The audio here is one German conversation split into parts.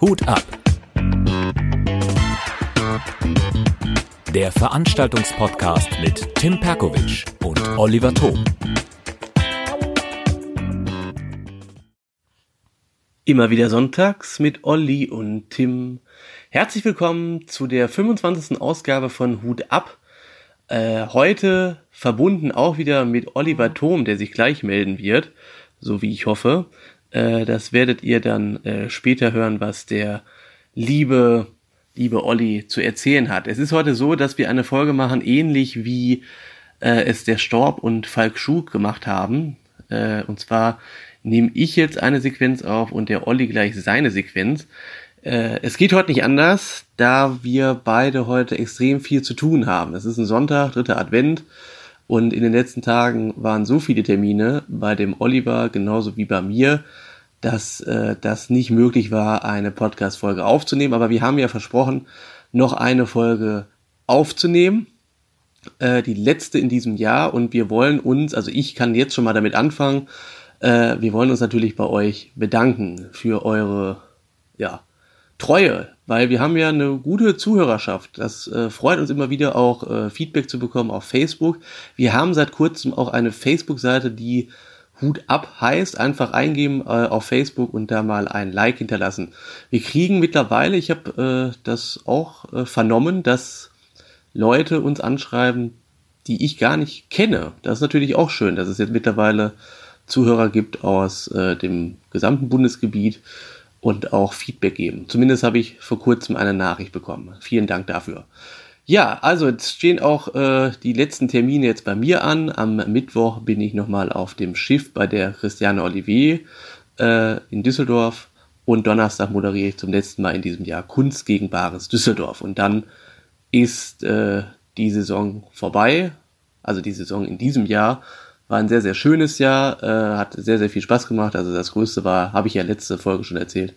Hut ab. Der Veranstaltungspodcast mit Tim Perkovic und Oliver Thom. Immer wieder sonntags mit Olli und Tim. Herzlich willkommen zu der 25. Ausgabe von Hut ab. Äh, heute verbunden auch wieder mit Oliver Thom, der sich gleich melden wird, so wie ich hoffe. Äh, das werdet ihr dann äh, später hören, was der liebe, liebe Olli zu erzählen hat. Es ist heute so, dass wir eine Folge machen, ähnlich wie äh, es der Storb und Falk Schuh gemacht haben. Äh, und zwar nehme ich jetzt eine Sequenz auf und der Olli gleich seine Sequenz. Äh, es geht heute nicht anders, da wir beide heute extrem viel zu tun haben. Es ist ein Sonntag, dritter Advent. Und in den letzten Tagen waren so viele Termine bei dem Oliver genauso wie bei mir, dass äh, das nicht möglich war, eine Podcast-Folge aufzunehmen. Aber wir haben ja versprochen, noch eine Folge aufzunehmen. Äh, die letzte in diesem Jahr. Und wir wollen uns, also ich kann jetzt schon mal damit anfangen, äh, wir wollen uns natürlich bei euch bedanken für eure, ja, Treue, weil wir haben ja eine gute Zuhörerschaft. Das äh, freut uns immer wieder auch äh, Feedback zu bekommen auf Facebook. Wir haben seit kurzem auch eine Facebook-Seite, die Hut ab heißt, einfach eingeben äh, auf Facebook und da mal ein Like hinterlassen. Wir kriegen mittlerweile, ich habe äh, das auch äh, vernommen, dass Leute uns anschreiben, die ich gar nicht kenne. Das ist natürlich auch schön, dass es jetzt mittlerweile Zuhörer gibt aus äh, dem gesamten Bundesgebiet und auch Feedback geben. Zumindest habe ich vor kurzem eine Nachricht bekommen. Vielen Dank dafür. Ja, also jetzt stehen auch äh, die letzten Termine jetzt bei mir an. Am Mittwoch bin ich nochmal auf dem Schiff bei der Christiane Olivier äh, in Düsseldorf und Donnerstag moderiere ich zum letzten Mal in diesem Jahr Kunst gegen Bares Düsseldorf. Und dann ist äh, die Saison vorbei, also die Saison in diesem Jahr war ein sehr, sehr schönes Jahr, äh, hat sehr, sehr viel Spaß gemacht. Also das Größte war, habe ich ja letzte Folge schon erzählt,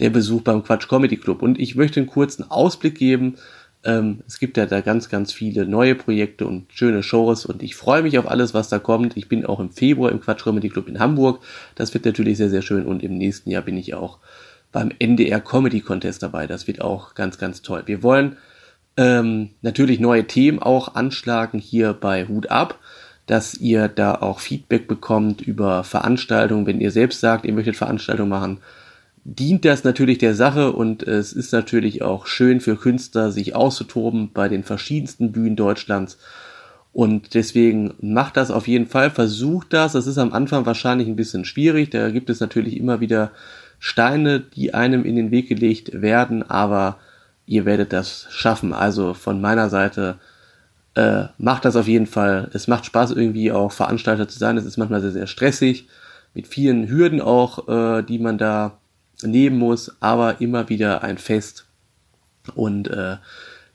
der Besuch beim Quatsch Comedy Club. Und ich möchte einen kurzen Ausblick geben. Ähm, es gibt ja da ganz, ganz viele neue Projekte und schöne Shows und ich freue mich auf alles, was da kommt. Ich bin auch im Februar im Quatsch Comedy Club in Hamburg. Das wird natürlich sehr, sehr schön und im nächsten Jahr bin ich auch beim NDR Comedy Contest dabei. Das wird auch ganz, ganz toll. Wir wollen ähm, natürlich neue Themen auch anschlagen hier bei Hut ab dass ihr da auch Feedback bekommt über Veranstaltungen. Wenn ihr selbst sagt, ihr möchtet Veranstaltungen machen, dient das natürlich der Sache und es ist natürlich auch schön für Künstler, sich auszutoben bei den verschiedensten Bühnen Deutschlands. Und deswegen macht das auf jeden Fall, versucht das. Das ist am Anfang wahrscheinlich ein bisschen schwierig. Da gibt es natürlich immer wieder Steine, die einem in den Weg gelegt werden, aber ihr werdet das schaffen. Also von meiner Seite äh, macht das auf jeden Fall. Es macht Spaß irgendwie auch Veranstalter zu sein. Es ist manchmal sehr, sehr stressig, mit vielen Hürden auch, äh, die man da nehmen muss, aber immer wieder ein Fest. Und äh,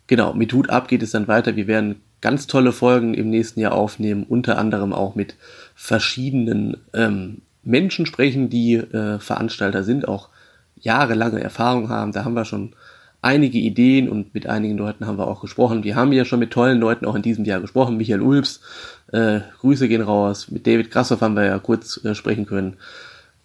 genau, mit Hut ab geht es dann weiter. Wir werden ganz tolle Folgen im nächsten Jahr aufnehmen, unter anderem auch mit verschiedenen ähm, Menschen sprechen, die äh, Veranstalter sind, auch jahrelange Erfahrung haben. Da haben wir schon einige Ideen und mit einigen Leuten haben wir auch gesprochen. Wir haben ja schon mit tollen Leuten auch in diesem Jahr gesprochen. Michael Ulbs, äh, Grüße gehen raus. Mit David Grassoff haben wir ja kurz äh, sprechen können.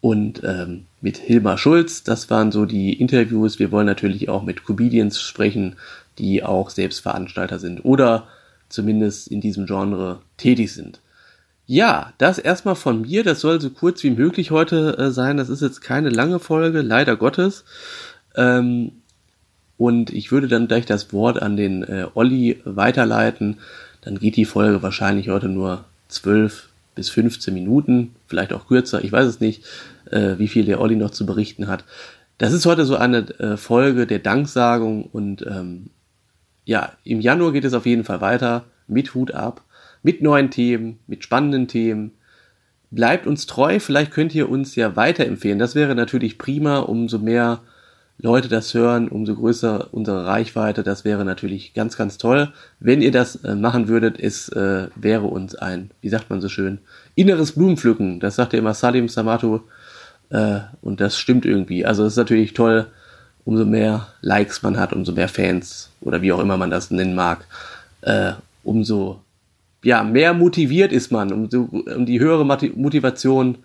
Und ähm, mit Hilmar Schulz, das waren so die Interviews. Wir wollen natürlich auch mit Comedians sprechen, die auch selbst Veranstalter sind oder zumindest in diesem Genre tätig sind. Ja, das erstmal von mir. Das soll so kurz wie möglich heute äh, sein. Das ist jetzt keine lange Folge, leider Gottes. Ähm, und ich würde dann gleich das Wort an den äh, Olli weiterleiten. Dann geht die Folge wahrscheinlich heute nur 12 bis 15 Minuten, vielleicht auch kürzer, ich weiß es nicht, äh, wie viel der Olli noch zu berichten hat. Das ist heute so eine äh, Folge der Danksagung und ähm, ja, im Januar geht es auf jeden Fall weiter mit Hut ab, mit neuen Themen, mit spannenden Themen. Bleibt uns treu, vielleicht könnt ihr uns ja weiterempfehlen. Das wäre natürlich prima, umso mehr Leute das hören, umso größer unsere Reichweite. Das wäre natürlich ganz, ganz toll. Wenn ihr das äh, machen würdet, es äh, wäre uns ein, wie sagt man so schön, inneres Blumenpflücken. Das sagt ja immer Salim Samato. Äh, und das stimmt irgendwie. Also es ist natürlich toll, umso mehr Likes man hat, umso mehr Fans oder wie auch immer man das nennen mag, äh, umso ja, mehr motiviert ist man, um, um die höhere Motivation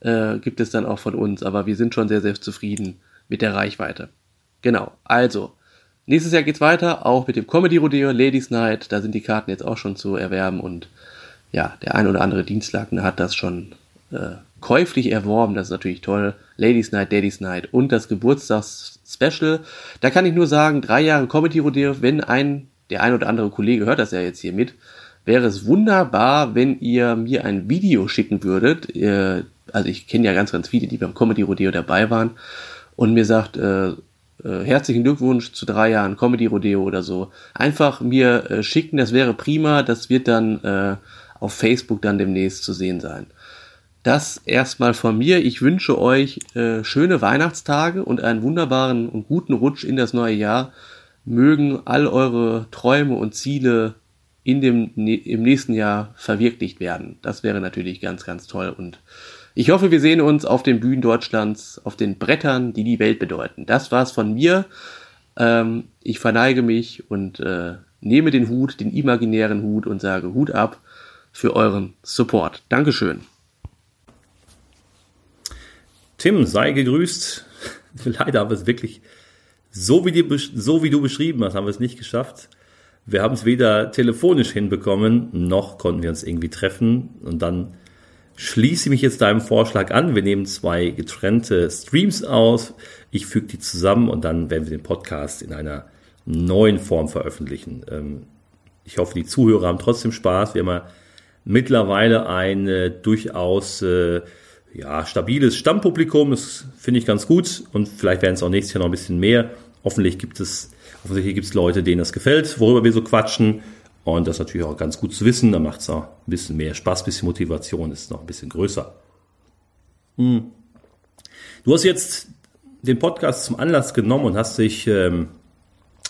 äh, gibt es dann auch von uns. Aber wir sind schon sehr, sehr zufrieden mit der Reichweite. Genau, also. Nächstes Jahr geht's weiter, auch mit dem Comedy Rodeo Ladies Night. Da sind die Karten jetzt auch schon zu erwerben und ja, der ein oder andere Dienstlaken hat das schon äh, käuflich erworben. Das ist natürlich toll. Ladies Night, Daddy's Night und das Geburtstags-Special. Da kann ich nur sagen, drei Jahre Comedy Rodeo, wenn ein, der ein oder andere Kollege hört das ja jetzt hier mit, wäre es wunderbar, wenn ihr mir ein Video schicken würdet. Äh, also ich kenne ja ganz, ganz viele, die beim Comedy Rodeo dabei waren und mir sagt, äh, äh, herzlichen Glückwunsch zu drei Jahren Comedy Rodeo oder so. Einfach mir äh, schicken, das wäre prima. Das wird dann äh, auf Facebook dann demnächst zu sehen sein. Das erstmal von mir. Ich wünsche euch äh, schöne Weihnachtstage und einen wunderbaren und guten Rutsch in das neue Jahr. Mögen all eure Träume und Ziele in dem, ne, im nächsten Jahr verwirklicht werden. Das wäre natürlich ganz, ganz toll und ich hoffe, wir sehen uns auf den Bühnen Deutschlands, auf den Brettern, die die Welt bedeuten. Das war's von mir. Ähm, ich verneige mich und äh, nehme den Hut, den imaginären Hut und sage Hut ab für euren Support. Dankeschön. Tim, sei gegrüßt. Leider haben wir es wirklich so wie, die, so wie du beschrieben hast, haben wir es nicht geschafft. Wir haben es weder telefonisch hinbekommen, noch konnten wir uns irgendwie treffen. Und dann schließe mich jetzt deinem Vorschlag an. Wir nehmen zwei getrennte Streams aus. Ich füge die zusammen und dann werden wir den Podcast in einer neuen Form veröffentlichen. Ähm, ich hoffe, die Zuhörer haben trotzdem Spaß. Wir haben ja mittlerweile ein äh, durchaus äh, ja, stabiles Stammpublikum. Das finde ich ganz gut und vielleicht werden es auch nächstes Jahr noch ein bisschen mehr. Hoffentlich gibt es, offensichtlich gibt es Leute, denen das gefällt, worüber wir so quatschen. Und das ist natürlich auch ganz gut zu wissen. Da macht es auch ein bisschen mehr Spaß, ein bisschen Motivation ist noch ein bisschen größer. Hm. Du hast jetzt den Podcast zum Anlass genommen und hast dich ähm,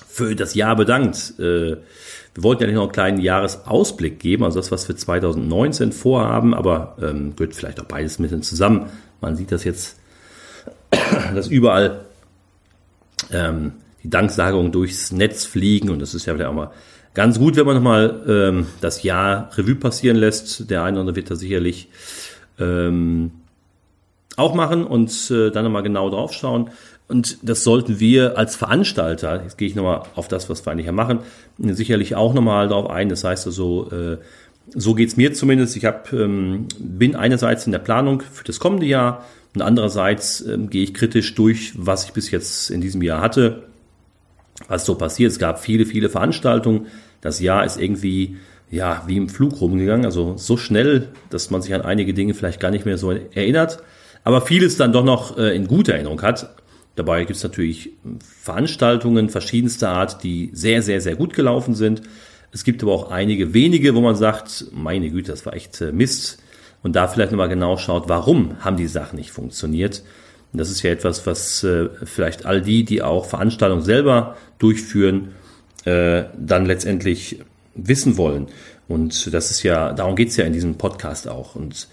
für das Jahr bedankt. Äh, wir wollten ja nicht noch einen kleinen Jahresausblick geben, also das, was wir 2019 vorhaben, aber ähm, gehört vielleicht auch beides mit zusammen. Man sieht das jetzt, dass überall ähm, die Danksagung durchs Netz fliegen und das ist ja auch mal Ganz gut, wenn man nochmal ähm, das Jahr Revue passieren lässt. Der eine oder andere wird da sicherlich ähm, auch machen und äh, dann nochmal genau drauf schauen. Und das sollten wir als Veranstalter, jetzt gehe ich nochmal auf das, was wir eigentlich ja machen, sicherlich auch nochmal darauf ein. Das heißt also, äh, so geht's mir zumindest. Ich hab, ähm, bin einerseits in der Planung für das kommende Jahr und andererseits ähm, gehe ich kritisch durch, was ich bis jetzt in diesem Jahr hatte was so passiert. Es gab viele, viele Veranstaltungen. Das Jahr ist irgendwie ja wie im Flug rumgegangen, also so schnell, dass man sich an einige Dinge vielleicht gar nicht mehr so erinnert, aber vieles dann doch noch äh, in guter Erinnerung hat. Dabei gibt es natürlich Veranstaltungen verschiedenster Art, die sehr, sehr, sehr gut gelaufen sind. Es gibt aber auch einige wenige, wo man sagt, meine Güte, das war echt äh, Mist. Und da vielleicht nochmal genau schaut, warum haben die Sachen nicht funktioniert. Das ist ja etwas, was äh, vielleicht all die, die auch Veranstaltungen selber durchführen, äh, dann letztendlich wissen wollen. Und das ist ja, darum geht's ja in diesem Podcast auch. Und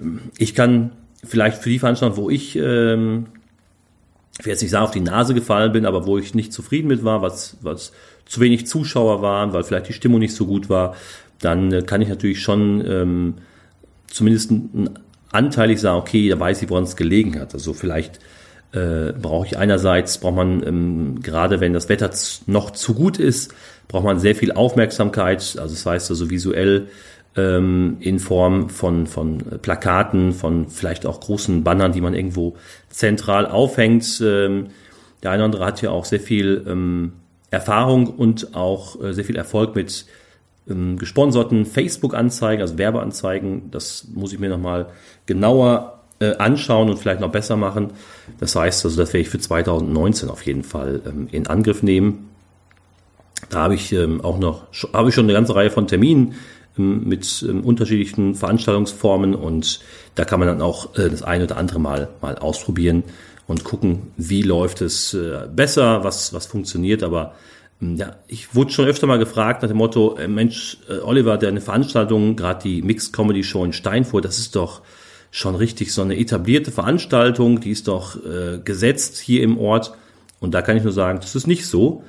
ähm, ich kann vielleicht für die Veranstaltung, wo ich, ähm, ich will jetzt nicht sagen, auf die Nase gefallen bin, aber wo ich nicht zufrieden mit war, was, was zu wenig Zuschauer waren, weil vielleicht die Stimmung nicht so gut war, dann äh, kann ich natürlich schon ähm, zumindest ein anteilig sagen, okay, da weiß ich, woran es gelegen hat. Also vielleicht äh, brauche ich einerseits, braucht man, ähm, gerade wenn das Wetter noch zu gut ist, braucht man sehr viel Aufmerksamkeit. Also das heißt also visuell ähm, in Form von, von Plakaten, von vielleicht auch großen Bannern, die man irgendwo zentral aufhängt. Ähm, der eine oder andere hat ja auch sehr viel ähm, Erfahrung und auch äh, sehr viel Erfolg mit ähm, gesponserten Facebook-Anzeigen, also Werbeanzeigen. Das muss ich mir nochmal genauer äh, anschauen und vielleicht noch besser machen. Das heißt, also das werde ich für 2019 auf jeden Fall ähm, in Angriff nehmen. Da habe ich ähm, auch noch, habe ich schon eine ganze Reihe von Terminen ähm, mit ähm, unterschiedlichen Veranstaltungsformen und da kann man dann auch äh, das eine oder andere Mal mal ausprobieren und gucken, wie läuft es äh, besser, was was funktioniert. Aber ja, ich wurde schon öfter mal gefragt nach dem Motto, äh, Mensch, äh, Oliver, deine Veranstaltung, gerade die Mixed Comedy Show in Steinfurt, das ist doch schon richtig so eine etablierte Veranstaltung, die ist doch äh, gesetzt hier im Ort. Und da kann ich nur sagen, das ist nicht so.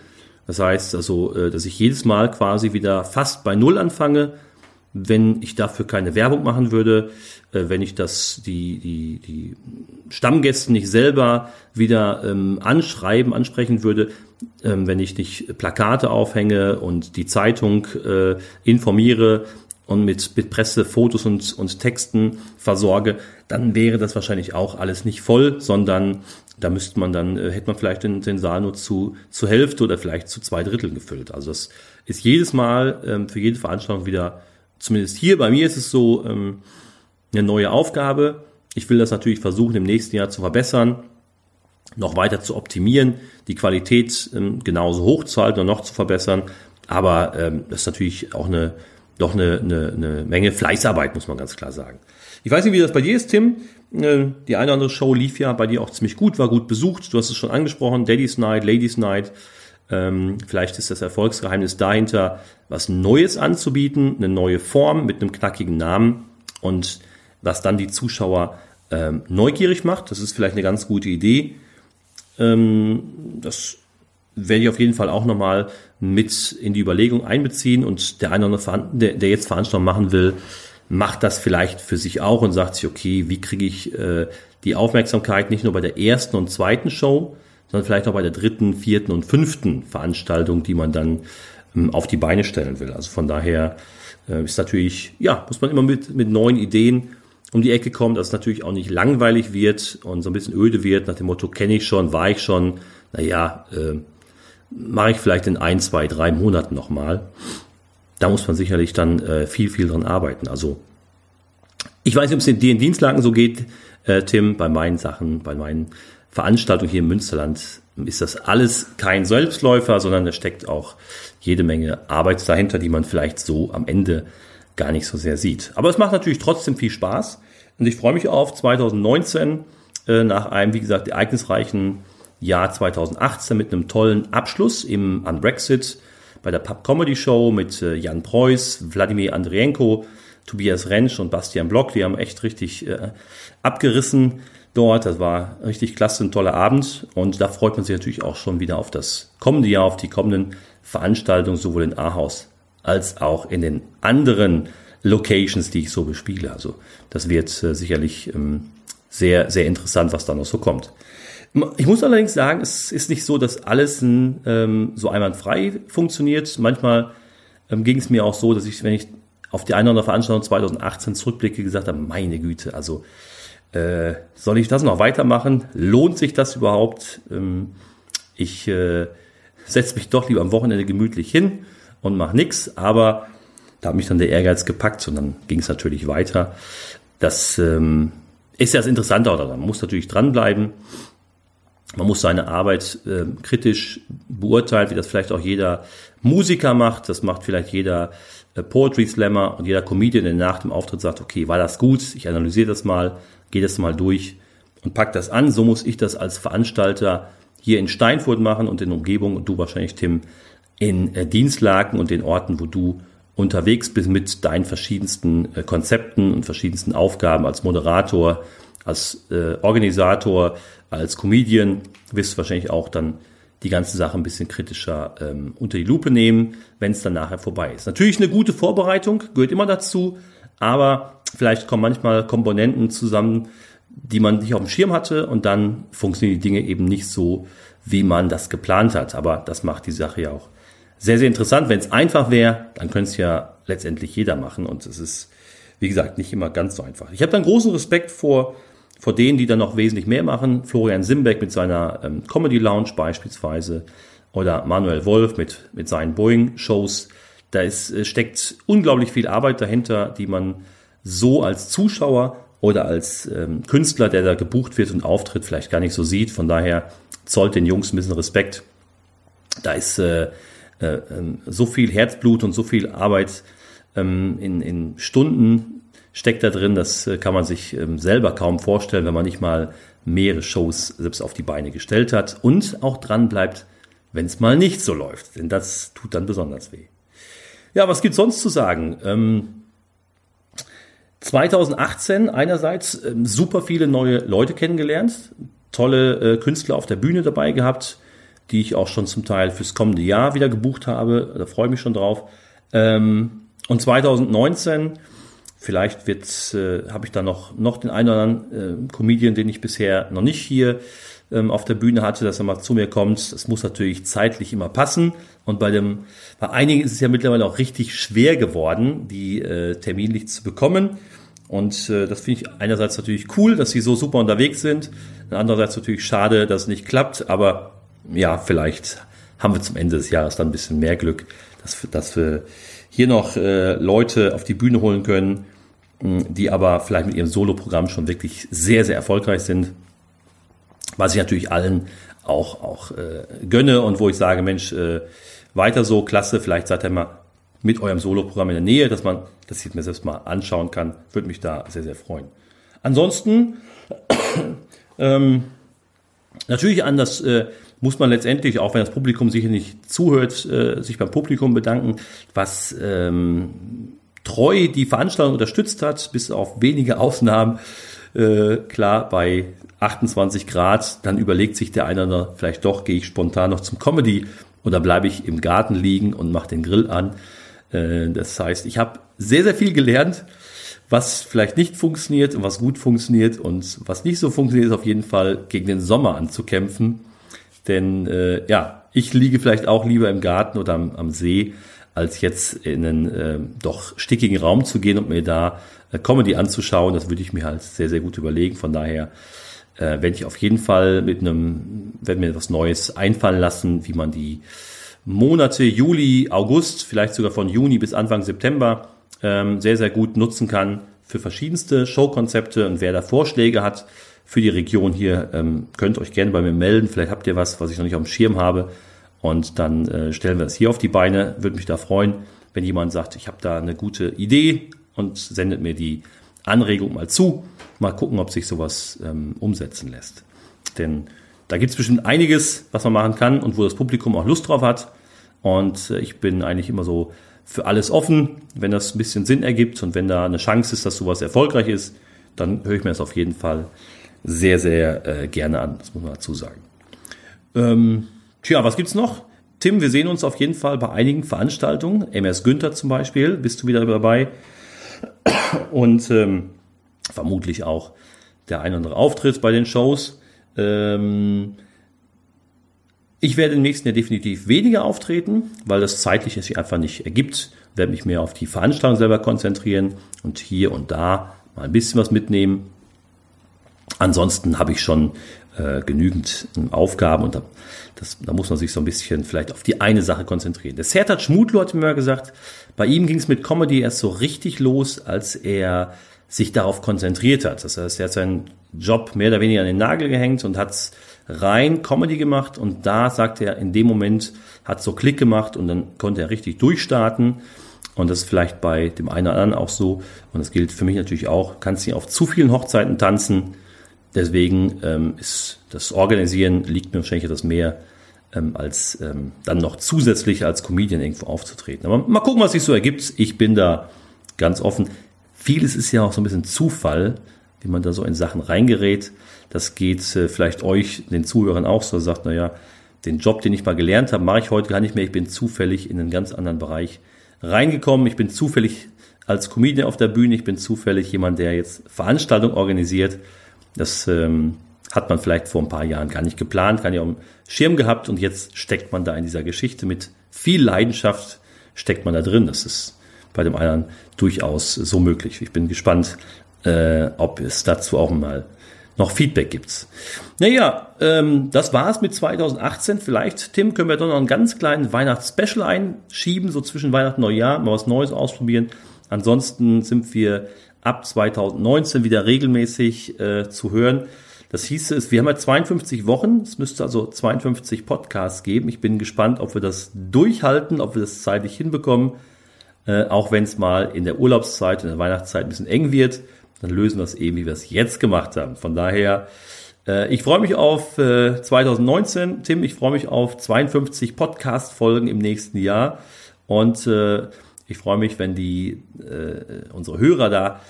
Das heißt also, äh, dass ich jedes Mal quasi wieder fast bei Null anfange. Wenn ich dafür keine Werbung machen würde, äh, wenn ich das die die die Stammgäste nicht selber wieder ähm, anschreiben, ansprechen würde, ähm, wenn ich nicht Plakate aufhänge und die Zeitung äh, informiere und mit, mit Presse, Fotos und, und Texten versorge, dann wäre das wahrscheinlich auch alles nicht voll, sondern da müsste man dann, äh, hätte man vielleicht den, den Saal nur zu, zu Hälfte oder vielleicht zu zwei Dritteln gefüllt. Also das ist jedes Mal ähm, für jede Veranstaltung wieder, zumindest hier bei mir ist es so, ähm, eine neue Aufgabe. Ich will das natürlich versuchen, im nächsten Jahr zu verbessern, noch weiter zu optimieren, die Qualität ähm, genauso hoch zu halten und noch zu verbessern. Aber ähm, das ist natürlich auch eine, doch eine, eine, eine Menge Fleißarbeit, muss man ganz klar sagen. Ich weiß nicht, wie das bei dir ist, Tim. Äh, die eine oder andere Show lief ja bei dir auch ziemlich gut, war gut besucht. Du hast es schon angesprochen, Daddy's Night, Ladies Night. Ähm, vielleicht ist das Erfolgsgeheimnis dahinter, was Neues anzubieten, eine neue Form mit einem knackigen Namen und was dann die Zuschauer ähm, neugierig macht. Das ist vielleicht eine ganz gute Idee. Ähm, das werde ich auf jeden Fall auch nochmal mit in die Überlegung einbeziehen und der eine oder andere, der, jetzt Veranstaltung machen will, macht das vielleicht für sich auch und sagt sich, okay, wie kriege ich äh, die Aufmerksamkeit nicht nur bei der ersten und zweiten Show, sondern vielleicht auch bei der dritten, vierten und fünften Veranstaltung, die man dann ähm, auf die Beine stellen will. Also von daher äh, ist natürlich, ja, muss man immer mit, mit neuen Ideen um die Ecke kommen, dass es natürlich auch nicht langweilig wird und so ein bisschen öde wird, nach dem Motto, kenne ich schon, war ich schon, naja, äh, mache ich vielleicht in ein, zwei, drei Monaten nochmal da muss man sicherlich dann äh, viel, viel dran arbeiten. Also ich weiß nicht, ob es in den Dienstlagen so geht, äh, Tim, bei meinen Sachen, bei meinen Veranstaltungen hier im Münsterland ist das alles kein Selbstläufer, sondern da steckt auch jede Menge Arbeit dahinter, die man vielleicht so am Ende gar nicht so sehr sieht. Aber es macht natürlich trotzdem viel Spaß und ich freue mich auf 2019 äh, nach einem, wie gesagt, ereignisreichen Jahr 2018 mit einem tollen Abschluss im an Brexit bei der Pub Comedy Show mit äh, Jan Preuß, Wladimir Andrienko, Tobias Rentsch und Bastian Block. Die haben echt richtig äh, abgerissen dort. Das war richtig klasse, ein toller Abend. Und da freut man sich natürlich auch schon wieder auf das kommende Jahr, auf die kommenden Veranstaltungen, sowohl in Ahaus als auch in den anderen Locations, die ich so bespiele. Also das wird äh, sicherlich ähm, sehr, sehr interessant, was da noch so kommt. Ich muss allerdings sagen, es ist nicht so, dass alles ähm, so einwandfrei funktioniert. Manchmal ähm, ging es mir auch so, dass ich, wenn ich auf die eine oder andere Veranstaltung 2018 zurückblicke, gesagt habe, meine Güte, also äh, soll ich das noch weitermachen? Lohnt sich das überhaupt? Ähm, ich äh, setze mich doch lieber am Wochenende gemütlich hin und mache nichts, aber da hat mich dann der Ehrgeiz gepackt und dann ging es natürlich weiter. Das ähm, ist ja das Interessante, oder man muss natürlich dranbleiben. Man muss seine Arbeit äh, kritisch beurteilen, wie das vielleicht auch jeder Musiker macht. Das macht vielleicht jeder äh, Poetry Slammer und jeder Comedian, der nach dem Auftritt sagt, okay, war das gut? Ich analysiere das mal, gehe das mal durch und pack das an. So muss ich das als Veranstalter hier in Steinfurt machen und in Umgebung und du wahrscheinlich, Tim, in äh, Dienstlaken und den Orten, wo du unterwegs bist mit deinen verschiedensten äh, Konzepten und verschiedensten Aufgaben als Moderator, als äh, Organisator, als Comedian wirst du wahrscheinlich auch dann die ganze Sache ein bisschen kritischer ähm, unter die Lupe nehmen, wenn es dann nachher vorbei ist. Natürlich eine gute Vorbereitung, gehört immer dazu, aber vielleicht kommen manchmal Komponenten zusammen, die man nicht auf dem Schirm hatte und dann funktionieren die Dinge eben nicht so, wie man das geplant hat. Aber das macht die Sache ja auch sehr, sehr interessant. Wenn es einfach wäre, dann könnte es ja letztendlich jeder machen und es ist, wie gesagt, nicht immer ganz so einfach. Ich habe dann großen Respekt vor vor denen, die dann noch wesentlich mehr machen. Florian Simbeck mit seiner ähm, Comedy Lounge beispielsweise oder Manuel Wolf mit, mit seinen Boeing-Shows. Da ist, äh, steckt unglaublich viel Arbeit dahinter, die man so als Zuschauer oder als ähm, Künstler, der da gebucht wird und auftritt, vielleicht gar nicht so sieht. Von daher zollt den Jungs ein bisschen Respekt. Da ist äh, äh, ähm, so viel Herzblut und so viel Arbeit ähm, in, in Stunden steckt da drin. Das äh, kann man sich ähm, selber kaum vorstellen, wenn man nicht mal mehrere Shows selbst auf die Beine gestellt hat und auch dran bleibt, wenn es mal nicht so läuft. Denn das tut dann besonders weh. Ja, was gibt sonst zu sagen? 2018 ähm, einerseits ähm, super viele neue Leute kennengelernt, tolle äh, Künstler auf der Bühne dabei gehabt, die ich auch schon zum Teil fürs kommende Jahr wieder gebucht habe. Da freue ich mich schon drauf. Und 2019, vielleicht wird, äh, habe ich da noch, noch den einen oder anderen äh, Comedian, den ich bisher noch nicht hier ähm, auf der Bühne hatte, dass er mal zu mir kommt. Das muss natürlich zeitlich immer passen. Und bei dem, bei einigen ist es ja mittlerweile auch richtig schwer geworden, die äh, terminlich zu bekommen. Und äh, das finde ich einerseits natürlich cool, dass sie so super unterwegs sind. Andererseits natürlich schade, dass es nicht klappt. Aber ja, vielleicht haben wir zum Ende des Jahres dann ein bisschen mehr Glück, dass, dass wir hier noch äh, Leute auf die Bühne holen können, die aber vielleicht mit ihrem Soloprogramm schon wirklich sehr, sehr erfolgreich sind. Was ich natürlich allen auch, auch äh, gönne und wo ich sage, Mensch, äh, weiter so, klasse, vielleicht seid ihr mal mit eurem Soloprogramm in der Nähe, dass man das ich mir selbst mal anschauen kann. Würde mich da sehr, sehr freuen. Ansonsten, ähm, natürlich an das äh, muss man letztendlich, auch wenn das Publikum sicher nicht zuhört, äh, sich beim Publikum bedanken, was ähm, treu die Veranstaltung unterstützt hat, bis auf wenige Ausnahmen. Äh, klar, bei 28 Grad, dann überlegt sich der eine oder vielleicht doch gehe ich spontan noch zum Comedy oder bleibe ich im Garten liegen und mache den Grill an. Äh, das heißt, ich habe sehr, sehr viel gelernt, was vielleicht nicht funktioniert und was gut funktioniert und was nicht so funktioniert, ist auf jeden Fall gegen den Sommer anzukämpfen. Denn äh, ja, ich liege vielleicht auch lieber im Garten oder am, am See, als jetzt in einen äh, doch stickigen Raum zu gehen und mir da äh, Comedy anzuschauen. Das würde ich mir halt sehr, sehr gut überlegen. Von daher äh, werde ich auf jeden Fall mit einem, werde mir was Neues einfallen lassen, wie man die Monate Juli, August, vielleicht sogar von Juni bis Anfang September ähm, sehr, sehr gut nutzen kann für verschiedenste Showkonzepte. Und wer da Vorschläge hat für die Region hier, ähm, könnt euch gerne bei mir melden. Vielleicht habt ihr was, was ich noch nicht auf dem Schirm habe. Und dann äh, stellen wir das hier auf die Beine. Würde mich da freuen, wenn jemand sagt, ich habe da eine gute Idee und sendet mir die Anregung mal zu. Mal gucken, ob sich sowas ähm, umsetzen lässt. Denn da gibt es bestimmt einiges, was man machen kann und wo das Publikum auch Lust drauf hat. Und äh, ich bin eigentlich immer so für alles offen, wenn das ein bisschen Sinn ergibt und wenn da eine Chance ist, dass sowas erfolgreich ist, dann höre ich mir das auf jeden Fall sehr, sehr äh, gerne an. Das muss man dazu sagen. Ähm, tja, was gibt's noch? Tim, wir sehen uns auf jeden Fall bei einigen Veranstaltungen. MS Günther zum Beispiel, bist du wieder dabei. Und ähm, vermutlich auch der ein oder andere Auftritt bei den Shows. Ähm, ich werde im nächsten Jahr definitiv weniger auftreten, weil das zeitlich es sich einfach nicht ergibt. Ich werde mich mehr auf die Veranstaltung selber konzentrieren und hier und da mal ein bisschen was mitnehmen. Ansonsten habe ich schon äh, genügend ähm, Aufgaben und da, das, da muss man sich so ein bisschen vielleicht auf die eine Sache konzentrieren. Der Sertat Schmutlo hat mir gesagt, bei ihm ging es mit Comedy erst so richtig los, als er sich darauf konzentriert hat. Das heißt, er hat seinen Job mehr oder weniger an den Nagel gehängt und hat rein Comedy gemacht und da sagt er, in dem Moment hat so Klick gemacht und dann konnte er richtig durchstarten. Und das ist vielleicht bei dem einen oder anderen auch so. Und das gilt für mich natürlich auch. Kannst nicht auf zu vielen Hochzeiten tanzen. Deswegen ähm, ist das Organisieren liegt mir wahrscheinlich etwas mehr ähm, als ähm, dann noch zusätzlich als Comedian irgendwo aufzutreten. Aber mal gucken, was sich so ergibt. Ich bin da ganz offen. Vieles ist ja auch so ein bisschen Zufall, wie man da so in Sachen reingerät. Das geht äh, vielleicht euch, den Zuhörern auch so, sagt, naja, den Job, den ich mal gelernt habe, mache ich heute gar nicht mehr. Ich bin zufällig in einen ganz anderen Bereich reingekommen. Ich bin zufällig als Comedian auf der Bühne. Ich bin zufällig jemand, der jetzt Veranstaltungen organisiert. Das ähm, hat man vielleicht vor ein paar Jahren gar nicht geplant, gar nicht auf dem Schirm gehabt und jetzt steckt man da in dieser Geschichte mit viel Leidenschaft steckt man da drin. Das ist bei dem einen durchaus so möglich. Ich bin gespannt, äh, ob es dazu auch mal noch Feedback gibt. Naja, ähm, das war's mit 2018. Vielleicht, Tim, können wir doch noch einen ganz kleinen Weihnachtsspecial einschieben, so zwischen Weihnachten und Neujahr, mal was Neues ausprobieren. Ansonsten sind wir ab 2019 wieder regelmäßig äh, zu hören. Das hieß es, wir haben ja 52 Wochen, es müsste also 52 Podcasts geben. Ich bin gespannt, ob wir das durchhalten, ob wir das zeitlich hinbekommen. Äh, auch wenn es mal in der Urlaubszeit, in der Weihnachtszeit ein bisschen eng wird, dann lösen wir es eben, wie wir es jetzt gemacht haben. Von daher, äh, ich freue mich auf äh, 2019, Tim, ich freue mich auf 52 Podcast-Folgen im nächsten Jahr und äh, ich freue mich, wenn die äh, unsere Hörer da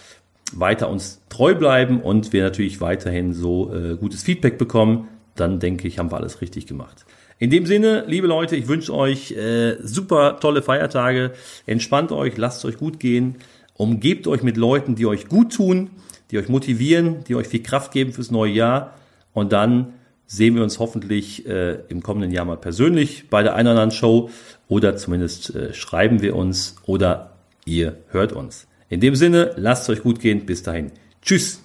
weiter uns treu bleiben und wir natürlich weiterhin so äh, gutes Feedback bekommen. dann denke ich, haben wir alles richtig gemacht. In dem Sinne, liebe Leute, ich wünsche euch äh, super tolle Feiertage. Entspannt euch, lasst es euch gut gehen. Umgebt euch mit Leuten, die euch gut tun, die euch motivieren, die euch viel Kraft geben fürs neue Jahr. Und dann sehen wir uns hoffentlich äh, im kommenden Jahr mal persönlich bei der einen oder anderen Show oder zumindest äh, schreiben wir uns oder ihr hört uns. In dem Sinne, lasst es euch gut gehen. Bis dahin. Tschüss.